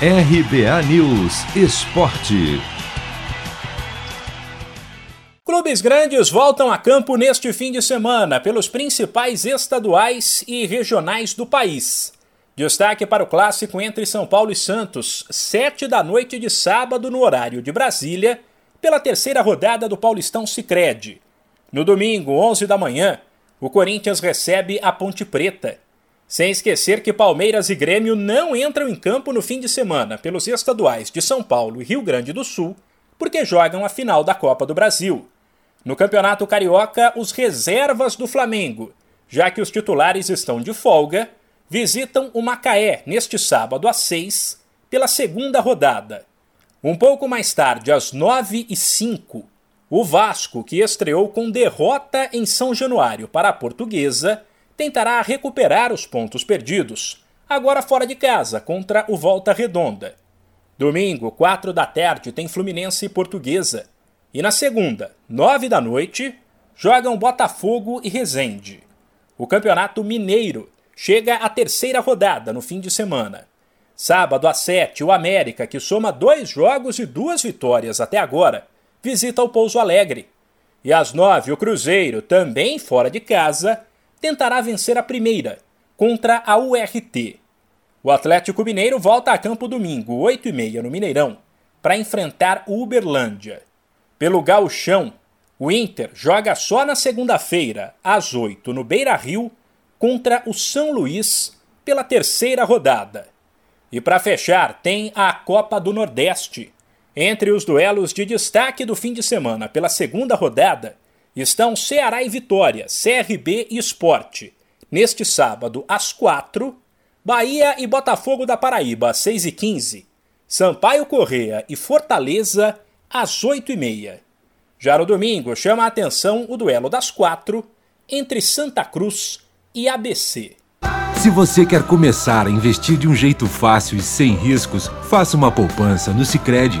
RBA News Esporte. Clubes grandes voltam a campo neste fim de semana pelos principais estaduais e regionais do país. Destaque para o clássico entre São Paulo e Santos, sete da noite de sábado no horário de Brasília, pela terceira rodada do Paulistão Sicredi. No domingo, 11 da manhã, o Corinthians recebe a Ponte Preta. Sem esquecer que Palmeiras e Grêmio não entram em campo no fim de semana pelos estaduais de São Paulo e Rio Grande do Sul, porque jogam a final da Copa do Brasil. No Campeonato Carioca, os reservas do Flamengo, já que os titulares estão de folga, visitam o Macaé neste sábado às 6 pela segunda rodada. Um pouco mais tarde, às 9 e 5 o Vasco, que estreou com derrota em São Januário para a Portuguesa, tentará recuperar os pontos perdidos, agora fora de casa, contra o Volta Redonda. Domingo, 4 da tarde, tem Fluminense e Portuguesa. E na segunda, 9 da noite, jogam Botafogo e Resende. O Campeonato Mineiro chega à terceira rodada no fim de semana. Sábado às 7, o América, que soma dois jogos e duas vitórias até agora, visita o Pouso Alegre. E às 9, o Cruzeiro, também fora de casa, tentará vencer a primeira, contra a URT. O Atlético Mineiro volta a campo domingo, 8 e meia no Mineirão, para enfrentar o Uberlândia. Pelo gauchão, o Inter joga só na segunda-feira, às 8, no Beira-Rio, contra o São Luís, pela terceira rodada. E para fechar, tem a Copa do Nordeste. Entre os duelos de destaque do fim de semana pela segunda rodada, estão Ceará e Vitória, CRB e Esporte. Neste sábado, às 4, Bahia e Botafogo da Paraíba, às 6 e 15 Sampaio Correia e Fortaleza, às 8 e meia. Já no domingo, chama a atenção o duelo das quatro entre Santa Cruz e ABC. Se você quer começar a investir de um jeito fácil e sem riscos, faça uma poupança no Sicredi.